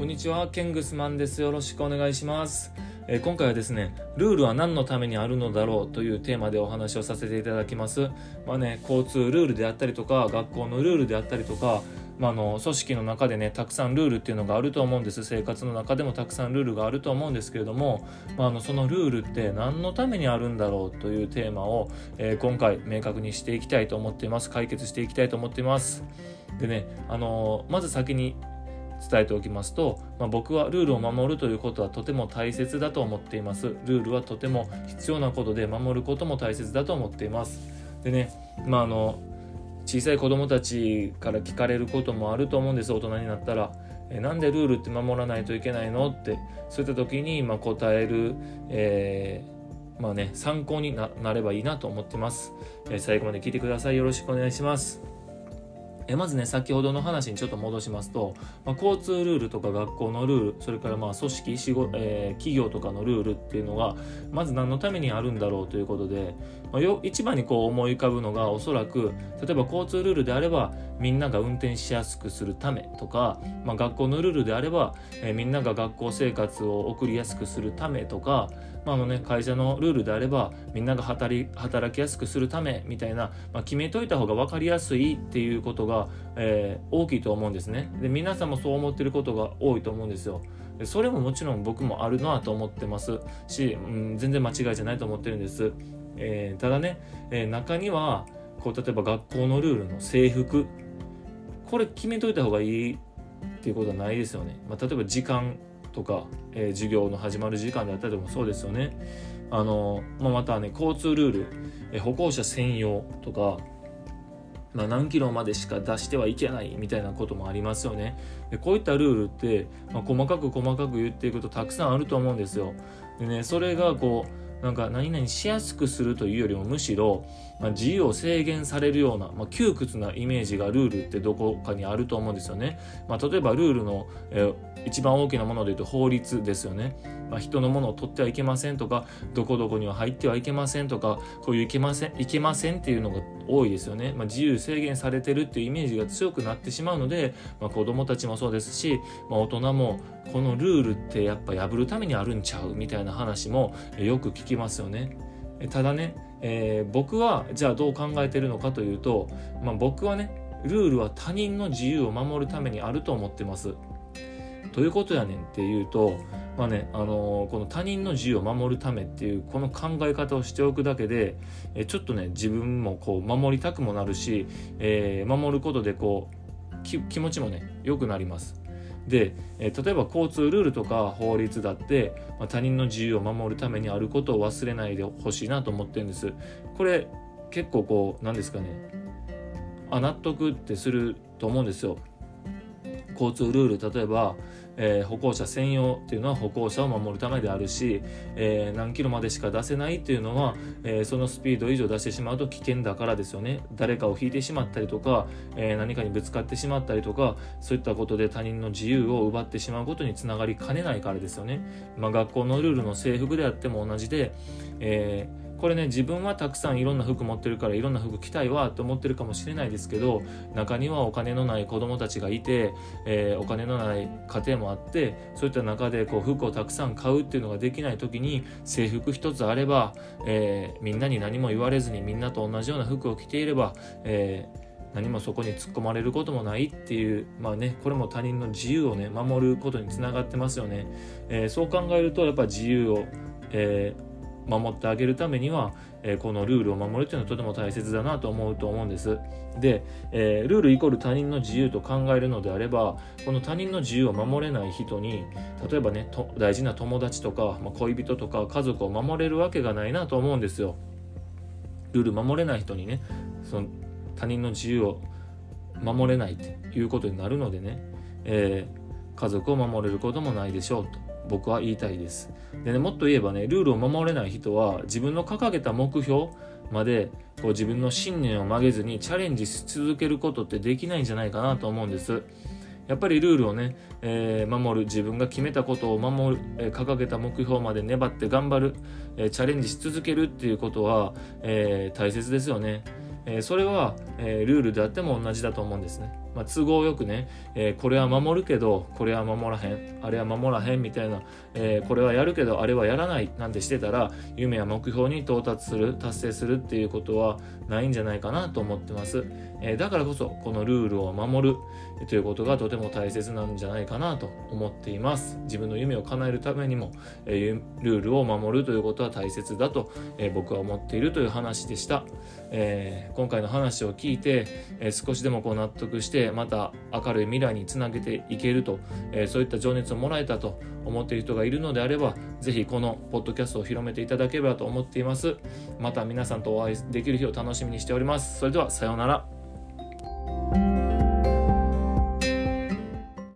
こんにちは、ケングスマンです。よろしくお願いします。えー、今回はですね、ルールは何のためにあるのだろうというテーマでお話をさせていただきます。まあね、交通ルールであったりとか、学校のルールであったりとか、まあ、の組織の中でねたくさんルールっていうのがあると思うんです生活の中でもたくさんルールがあると思うんですけれども、まあ、あのそのルールって何のためにあるんだろうというテーマを、えー、今回明確にしていきたいと思っています解決していきたいと思っていますでねあのまず先に伝えておきますと、まあ、僕はルールを守るということはとても大切だと思っています。ルールはとても必要なことで守ることも大切だと思っています。でねまああの小さい子供たちから聞かれることもあると思うんです。大人になったら。えなんでルールって守らないといけないの？ってそういった時にま答える、えー、まあね参考になればいいなと思ってます、えー、最後まで聞いてください。よろしくお願いします。えまずね先ほどの話にちょっと戻しますと、まあ、交通ルールとか学校のルールそれからまあ組織仕事、えー、企業とかのルールっていうのがまず何のためにあるんだろうということで、まあ、よ一番にこう思い浮かぶのがおそらく例えば交通ルールであればみんなが運転しやすくするためとか、まあ、学校のルールであれば、えー、みんなが学校生活を送りやすくするためとかまあのね、会社のルールであればみんなが働きやすくするためみたいな、まあ、決めといた方が分かりやすいっていうことが、えー、大きいと思うんですね。で皆さんもそう思ってることが多いと思うんですよ。でそれももちろん僕もあるなと思ってます。し、うん、全然間違いじゃないと思ってるんです、えー、ただね、えー、中にはこう例えば学校のルールの制服。これ決めといた方がいいっていうことはないですよね、まあ、例えば時間。とか、えー、授業の始まる時間であったりもそうですよね。あのまあ、またね交通ルール、えー、歩行者専用とか、まあ、何キロまでしか出してはいけないみたいなこともありますよね。でこういったルールって、まあ、細かく細かく言っていくとたくさんあると思うんですよ。でねそれがこうなんか何々しやすくするというよりもむしろ、まあ、自由を制限されるような、まあ、窮屈なイメージがルールってどこかにあると思うんですよね。まあ、例えばルールの、えー、一番大きなもので言うと法律ですよね。まあ、人のものを取ってはいけませんとかどこどこには入ってはいけませんとかこういういけませんいけませんっていうのが多いですよね。まあ、自由制限されてるっていうイメージが強くなってしまうので、まあ、子供たちもそうですし、まあ、大人もこのルールってやっぱ破るためにあるんちゃうみたいな話もよく聞きますよね。ただね、えー、僕はじゃあどう考えてるのかというと、まあ、僕はねルールは他人の自由を守るためにあると思ってます。どういうことやねんっていうと、まあねあの、この他人の自由を守るためっていうこの考え方をしておくだけで、えちょっとね自分もこう守りたくもなるし、えー、守ることでこう気持ちもね良くなります。で、え例えば交通ルールとか法律だって、まあ、他人の自由を守るためにあることを忘れないでほしいなと思ってるんです。これ結構こう何ですかねあ納得ってすると思うんですよ。交通ルール例えば、えー、歩行者専用っていうのは歩行者を守るためであるし、えー、何キロまでしか出せないっていうのは、えー、そのスピード以上出してしまうと危険だからですよね。誰かを引いてしまったりとか、え何かにぶつかってしまったりとかそういったことで他人の自由を奪ってしまうことにつながりかねないからですよね、まあ、学校のルールの制服であっても同じで、えーこれね自分はたくさんいろんな服持ってるからいろんな服着たいわと思ってるかもしれないですけど中にはお金のない子供たちがいて、えー、お金のない家庭もあってそういった中でこう服をたくさん買うっていうのができない時に制服一つあれば、えー、みんなに何も言われずにみんなと同じような服を着ていれば、えー何もそこに突っ込まれることもないっていうまあねこれも他人の自由をね守ることにつながってますよね、えー、そう考えるとやっぱ自由を、えー守ってあげるためには、えー、このルールを守るというのはとても大切だなと思うと思うんです。で、えー、ルールイコール他人の自由と考えるのであればこの他人の自由を守れない人に例えばね大事な友達とか、まあ、恋人とか家族を守れるわけがないなと思うんですよ。ルール守れない人にねその他人の自由を守れないということになるのでね、えー、家族を守れることもないでしょうと。僕は言いたいです。でね、もっと言えばね、ルールを守れない人は自分の掲げた目標までこう自分の信念を曲げずにチャレンジし続けることってできないんじゃないかなと思うんです。やっぱりルールをね、えー、守る自分が決めたことを守る、えー、掲げた目標まで粘って頑張る、えー、チャレンジし続けるっていうことは、え大切ですよね。え、それは、え、ルールであっても同じだと思うんですね。まあ、都合よくね、えー、これは守るけどこれは守らへんあれは守らへんみたいな、えー、これはやるけどあれはやらないなんてしてたら夢や目標に到達する達成するっていうことはないんじゃないかなと思ってます、えー、だからこそこのルールを守るということがとても大切なんじゃないかなと思っています。自分の夢を叶えるためにも、えルールを守るということは大切だと、え僕は思っているという話でした、え今回の話を聞いて、え少しでもこう納得してまた明るい未来につなげていけると、えー、そういった情熱をもらえたと思っている人がいるのであれば是非このポッドキャストを広めていただければと思っています。また皆さんとお会いできる日を楽しみにしております。それではさようなら。